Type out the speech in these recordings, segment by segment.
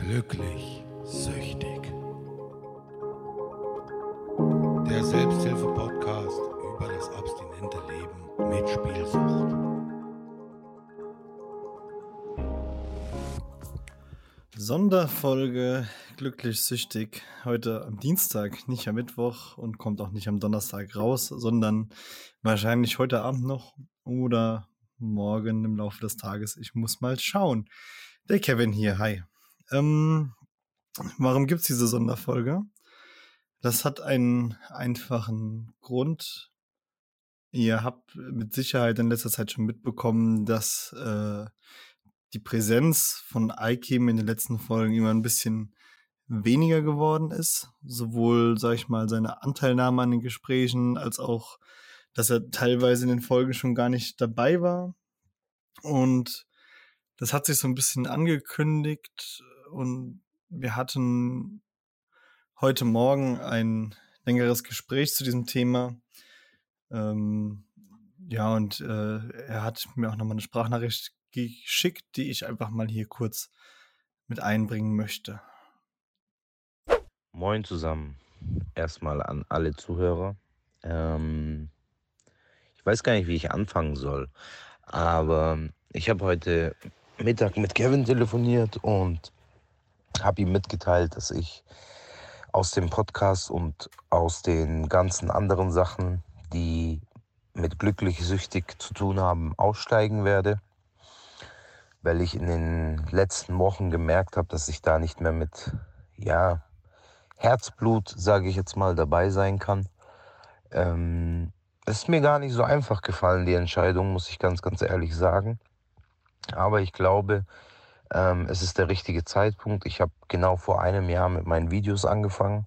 Glücklich süchtig. Der Selbsthilfe-Podcast über das abstinente Leben mit Spielsucht. Sonderfolge Glücklich süchtig. Heute am Dienstag, nicht am Mittwoch und kommt auch nicht am Donnerstag raus, sondern wahrscheinlich heute Abend noch oder morgen im Laufe des Tages. Ich muss mal schauen. Der Kevin hier, hi. Ähm, warum gibt's diese Sonderfolge? Das hat einen einfachen Grund. Ihr habt mit Sicherheit in letzter Zeit schon mitbekommen, dass äh, die Präsenz von Aikim in den letzten Folgen immer ein bisschen weniger geworden ist. Sowohl, sag ich mal, seine Anteilnahme an den Gesprächen, als auch, dass er teilweise in den Folgen schon gar nicht dabei war. Und das hat sich so ein bisschen angekündigt und wir hatten heute Morgen ein längeres Gespräch zu diesem Thema. Ähm, ja, und äh, er hat mir auch nochmal eine Sprachnachricht geschickt, die ich einfach mal hier kurz mit einbringen möchte. Moin zusammen. Erstmal an alle Zuhörer. Ähm, ich weiß gar nicht, wie ich anfangen soll, aber ich habe heute Mittag mit Kevin telefoniert und habe ihm mitgeteilt, dass ich aus dem Podcast und aus den ganzen anderen Sachen, die mit glücklich süchtig zu tun haben, aussteigen werde, weil ich in den letzten Wochen gemerkt habe, dass ich da nicht mehr mit ja, Herzblut, sage ich jetzt mal, dabei sein kann. Ähm, ist mir gar nicht so einfach gefallen, die Entscheidung, muss ich ganz, ganz ehrlich sagen. Aber ich glaube, ähm, es ist der richtige Zeitpunkt. Ich habe genau vor einem Jahr mit meinen Videos angefangen.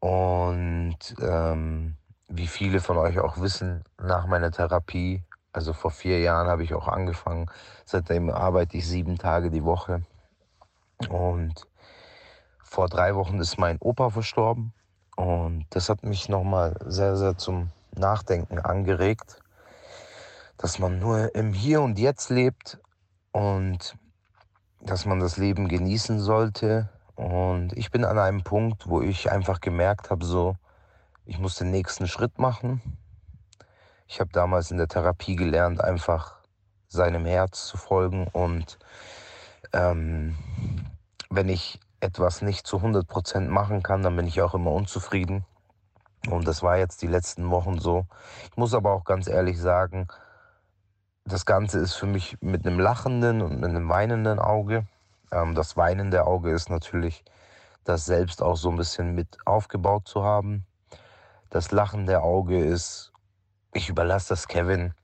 Und ähm, wie viele von euch auch wissen, nach meiner Therapie, also vor vier Jahren habe ich auch angefangen. Seitdem arbeite ich sieben Tage die Woche. Und vor drei Wochen ist mein Opa verstorben. Und das hat mich nochmal sehr, sehr zum Nachdenken angeregt dass man nur im Hier und Jetzt lebt und dass man das Leben genießen sollte. Und ich bin an einem Punkt, wo ich einfach gemerkt habe, so, ich muss den nächsten Schritt machen. Ich habe damals in der Therapie gelernt, einfach seinem Herz zu folgen. Und ähm, wenn ich etwas nicht zu 100% machen kann, dann bin ich auch immer unzufrieden. Und das war jetzt die letzten Wochen so. Ich muss aber auch ganz ehrlich sagen, das Ganze ist für mich mit einem lachenden und mit einem weinenden Auge. Ähm, das weinende Auge ist natürlich, das selbst auch so ein bisschen mit aufgebaut zu haben. Das lachende Auge ist, ich überlasse das Kevin.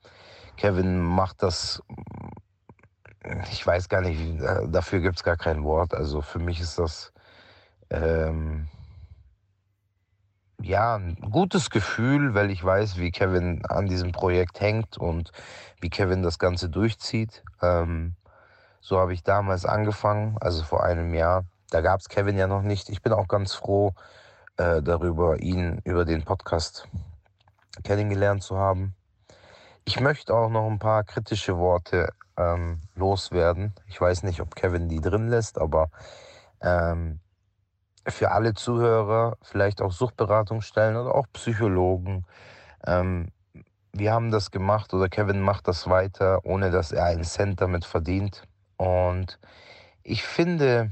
Kevin macht das, ich weiß gar nicht, dafür gibt es gar kein Wort. Also für mich ist das ähm, ja, ein gutes Gefühl, weil ich weiß, wie Kevin an diesem Projekt hängt und wie Kevin das Ganze durchzieht. Ähm, so habe ich damals angefangen, also vor einem Jahr. Da gab es Kevin ja noch nicht. Ich bin auch ganz froh äh, darüber, ihn über den Podcast kennengelernt zu haben. Ich möchte auch noch ein paar kritische Worte ähm, loswerden. Ich weiß nicht, ob Kevin die drin lässt, aber ähm, für alle Zuhörer, vielleicht auch Suchtberatungsstellen oder auch Psychologen. Ähm, wir haben das gemacht oder Kevin macht das weiter, ohne dass er einen Cent damit verdient. Und ich finde,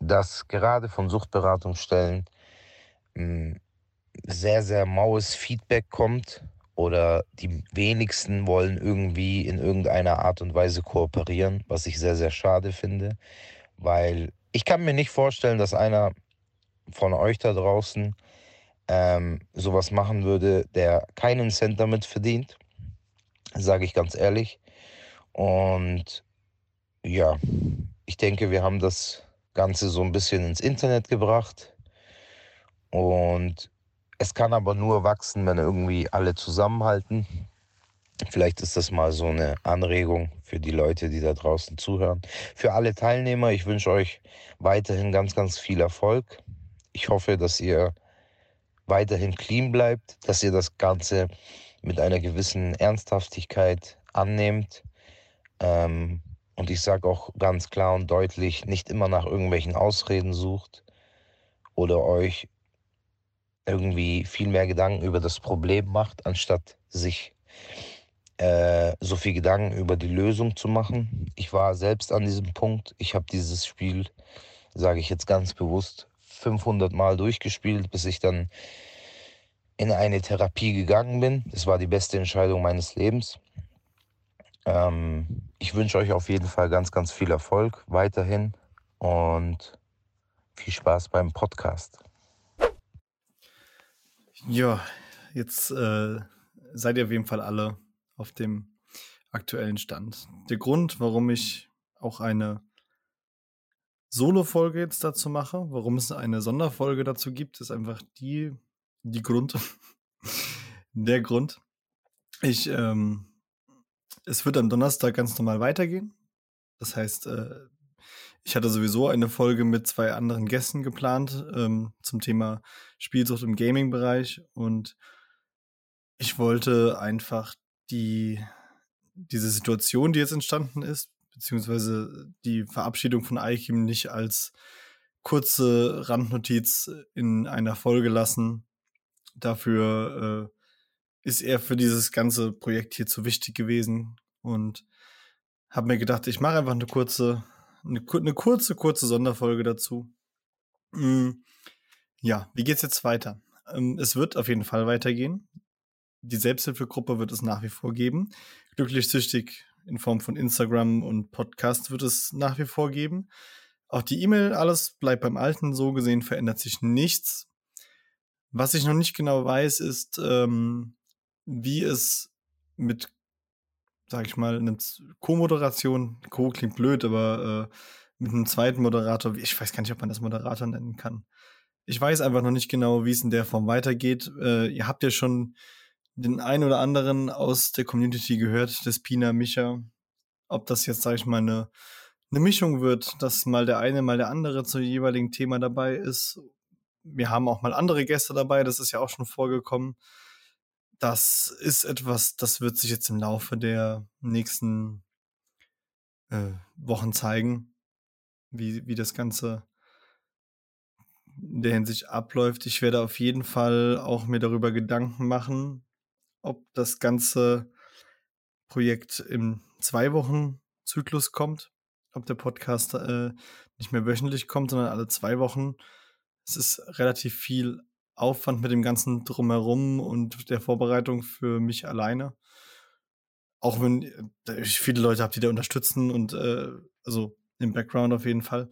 dass gerade von Suchtberatungsstellen hm, sehr, sehr maues Feedback kommt oder die wenigsten wollen irgendwie in irgendeiner Art und Weise kooperieren, was ich sehr, sehr schade finde, weil ich kann mir nicht vorstellen, dass einer von euch da draußen ähm, sowas machen würde, der keinen Cent damit verdient, sage ich ganz ehrlich. Und ja, ich denke, wir haben das Ganze so ein bisschen ins Internet gebracht. Und es kann aber nur wachsen, wenn irgendwie alle zusammenhalten. Vielleicht ist das mal so eine Anregung für die Leute, die da draußen zuhören. Für alle Teilnehmer, ich wünsche euch weiterhin ganz, ganz viel Erfolg. Ich hoffe, dass ihr weiterhin clean bleibt, dass ihr das Ganze mit einer gewissen Ernsthaftigkeit annehmt. Ähm, und ich sage auch ganz klar und deutlich, nicht immer nach irgendwelchen Ausreden sucht oder euch irgendwie viel mehr Gedanken über das Problem macht, anstatt sich äh, so viel Gedanken über die Lösung zu machen. Ich war selbst an diesem Punkt. Ich habe dieses Spiel, sage ich jetzt ganz bewusst, 500 Mal durchgespielt, bis ich dann in eine Therapie gegangen bin. Das war die beste Entscheidung meines Lebens. Ähm, ich wünsche euch auf jeden Fall ganz, ganz viel Erfolg weiterhin und viel Spaß beim Podcast. Ja, jetzt äh, seid ihr auf jeden Fall alle auf dem aktuellen Stand. Der Grund, warum ich auch eine Solo-Folge jetzt dazu mache, warum es eine Sonderfolge dazu gibt, ist einfach die, die Grund, der Grund. Ich, ähm, es wird am Donnerstag ganz normal weitergehen. Das heißt, äh, ich hatte sowieso eine Folge mit zwei anderen Gästen geplant ähm, zum Thema Spielsucht im Gaming-Bereich und ich wollte einfach die, diese Situation, die jetzt entstanden ist, beziehungsweise die Verabschiedung von Aikim nicht als kurze Randnotiz in einer Folge lassen. Dafür äh, ist er für dieses ganze Projekt hier zu wichtig gewesen und habe mir gedacht, ich mache einfach eine kurze, eine, eine, kurze, kurze Sonderfolge dazu. Mm, ja, wie geht's jetzt weiter? Ähm, es wird auf jeden Fall weitergehen die Selbsthilfegruppe wird es nach wie vor geben. Glücklich süchtig in Form von Instagram und Podcast wird es nach wie vor geben. Auch die E-Mail, alles bleibt beim Alten. So gesehen verändert sich nichts. Was ich noch nicht genau weiß, ist, ähm, wie es mit, sag ich mal, einer Co-Moderation, Co klingt blöd, aber äh, mit einem zweiten Moderator, ich weiß gar nicht, ob man das Moderator nennen kann. Ich weiß einfach noch nicht genau, wie es in der Form weitergeht. Äh, ihr habt ja schon den einen oder anderen aus der Community gehört, des Pina Micha. Ob das jetzt, sage ich mal, eine, eine Mischung wird, dass mal der eine, mal der andere zu jeweiligen Thema dabei ist. Wir haben auch mal andere Gäste dabei, das ist ja auch schon vorgekommen. Das ist etwas, das wird sich jetzt im Laufe der nächsten äh, Wochen zeigen, wie, wie das Ganze in der Hinsicht abläuft. Ich werde auf jeden Fall auch mir darüber Gedanken machen, ob das ganze Projekt im zwei Wochen Zyklus kommt, ob der Podcast äh, nicht mehr wöchentlich kommt, sondern alle zwei Wochen. Es ist relativ viel Aufwand mit dem ganzen drumherum und der Vorbereitung für mich alleine. Auch wenn äh, ich viele Leute habe, die da unterstützen und äh, also im Background auf jeden Fall.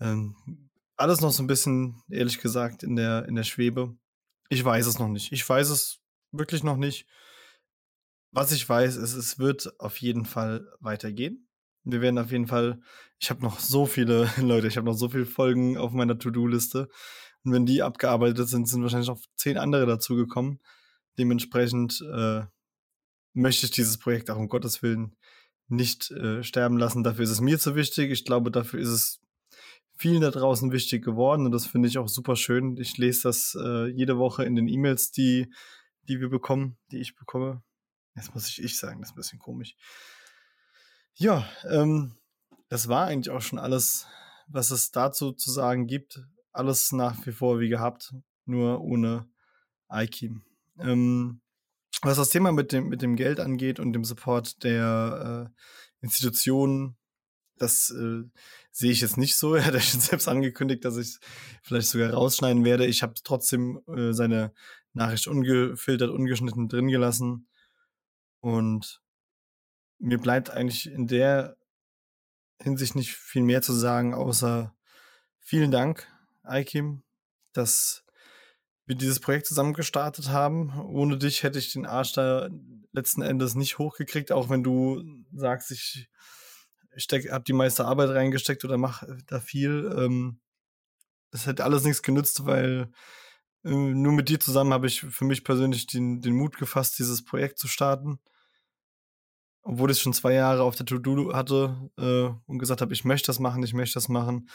Ähm, alles noch so ein bisschen, ehrlich gesagt, in der, in der Schwebe. Ich weiß es noch nicht. Ich weiß es wirklich noch nicht. Was ich weiß, ist, es wird auf jeden Fall weitergehen. Wir werden auf jeden Fall, ich habe noch so viele Leute, ich habe noch so viele Folgen auf meiner To-Do-Liste. Und wenn die abgearbeitet sind, sind wahrscheinlich noch zehn andere dazugekommen. Dementsprechend äh, möchte ich dieses Projekt auch um Gottes Willen nicht äh, sterben lassen. Dafür ist es mir zu wichtig. Ich glaube, dafür ist es vielen da draußen wichtig geworden und das finde ich auch super schön. Ich lese das äh, jede Woche in den E-Mails, die die wir bekommen, die ich bekomme. Jetzt muss ich ich sagen, das ist ein bisschen komisch. Ja, ähm, das war eigentlich auch schon alles, was es dazu zu sagen gibt. Alles nach wie vor wie gehabt, nur ohne Aikim. Ähm, was das Thema mit dem, mit dem Geld angeht und dem Support der äh, Institutionen, das äh, sehe ich jetzt nicht so. Er hat ja schon selbst angekündigt, dass ich es vielleicht sogar rausschneiden werde. Ich habe trotzdem äh, seine Nachricht ungefiltert, ungeschnitten drin gelassen. Und mir bleibt eigentlich in der Hinsicht nicht viel mehr zu sagen, außer vielen Dank, Aikim, dass wir dieses Projekt zusammen gestartet haben. Ohne dich hätte ich den Arsch da letzten Endes nicht hochgekriegt, auch wenn du sagst, ich steck, hab die meiste Arbeit reingesteckt oder mach da viel. Ähm, das hätte alles nichts genützt, weil nur mit dir zusammen habe ich für mich persönlich den, den Mut gefasst, dieses Projekt zu starten. Obwohl ich es schon zwei Jahre auf der To-Do hatte äh, und gesagt habe, ich möchte das machen, ich möchte das machen.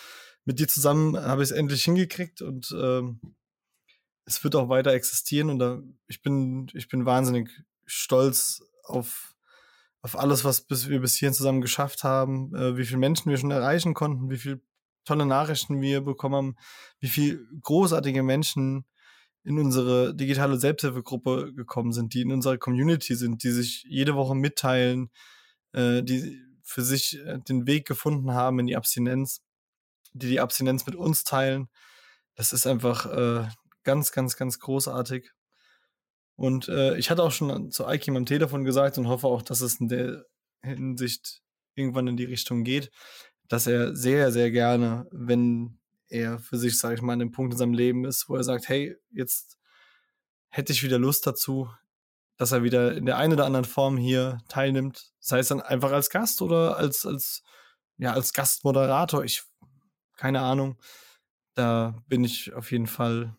Mit dir zusammen habe ich es endlich hingekriegt und äh, es wird auch weiter existieren und da, ich bin, ich bin wahnsinnig stolz auf, auf alles, was bis, wir bis hierhin zusammen geschafft haben, äh, wie viele Menschen wir schon erreichen konnten, wie viele tolle Nachrichten wir bekommen haben, wie viele großartige Menschen in unsere digitale Selbsthilfegruppe gekommen sind, die in unserer Community sind, die sich jede Woche mitteilen, äh, die für sich äh, den Weg gefunden haben in die Abstinenz, die die Abstinenz mit uns teilen. Das ist einfach äh, ganz, ganz, ganz großartig. Und äh, ich hatte auch schon zu Aikim am Telefon gesagt und hoffe auch, dass es in der Hinsicht irgendwann in die Richtung geht, dass er sehr, sehr gerne, wenn er für sich, sage ich mal, an dem Punkt in seinem Leben ist, wo er sagt, hey, jetzt hätte ich wieder Lust dazu, dass er wieder in der einen oder anderen Form hier teilnimmt. Sei es dann einfach als Gast oder als, als, ja, als Gastmoderator. Ich, keine Ahnung. Da bin ich auf jeden Fall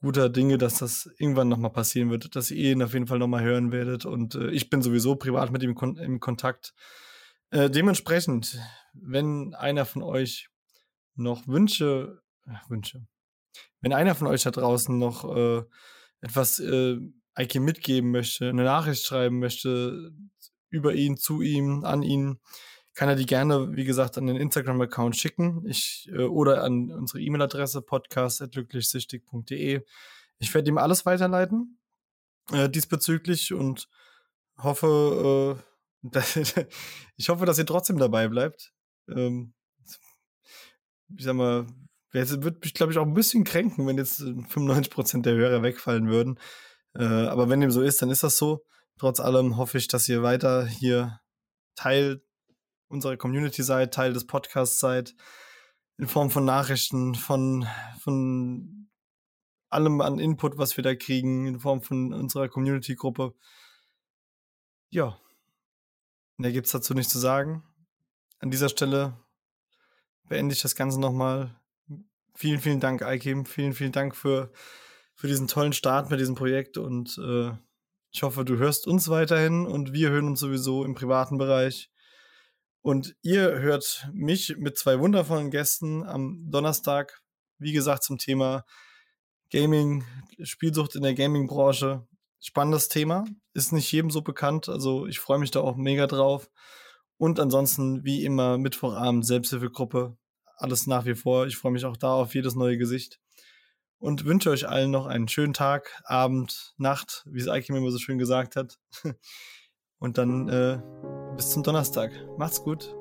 guter Dinge, dass das irgendwann nochmal passieren wird, dass ihr ihn auf jeden Fall nochmal hören werdet. Und äh, ich bin sowieso privat mit ihm kon im Kontakt. Äh, dementsprechend, wenn einer von euch noch Wünsche, äh, Wünsche, wenn einer von euch da draußen noch äh, etwas äh, Eike mitgeben möchte, eine Nachricht schreiben möchte über ihn, zu ihm, an ihn, kann er die gerne, wie gesagt, an den Instagram-Account schicken. Ich, äh, oder an unsere E-Mail-Adresse podcast.glücklichsüchtig.de. Ich werde ihm alles weiterleiten äh, diesbezüglich und hoffe, äh, dass, ich hoffe, dass ihr trotzdem dabei bleibt. Ähm, ich sag mal, es wird mich, glaube ich, auch ein bisschen kränken, wenn jetzt 95% der Hörer wegfallen würden. Äh, aber wenn dem so ist, dann ist das so. Trotz allem hoffe ich, dass ihr weiter hier Teil unserer Community seid, Teil des Podcasts seid, in Form von Nachrichten, von, von allem an Input, was wir da kriegen, in Form von unserer Community-Gruppe. Ja, mehr gibt's dazu nicht zu sagen. An dieser Stelle beende ich das Ganze nochmal. Vielen, vielen Dank, Aikim. Vielen, vielen Dank für, für diesen tollen Start mit diesem Projekt und äh, ich hoffe, du hörst uns weiterhin und wir hören uns sowieso im privaten Bereich. Und ihr hört mich mit zwei wundervollen Gästen am Donnerstag, wie gesagt, zum Thema Gaming, Spielsucht in der Gaming-Branche. Spannendes Thema, ist nicht jedem so bekannt, also ich freue mich da auch mega drauf. Und ansonsten, wie immer, Mittwochabend, Selbsthilfegruppe, alles nach wie vor. Ich freue mich auch da auf jedes neue Gesicht. Und wünsche euch allen noch einen schönen Tag, Abend, Nacht, wie es Aikim immer so schön gesagt hat. Und dann äh, bis zum Donnerstag. Macht's gut.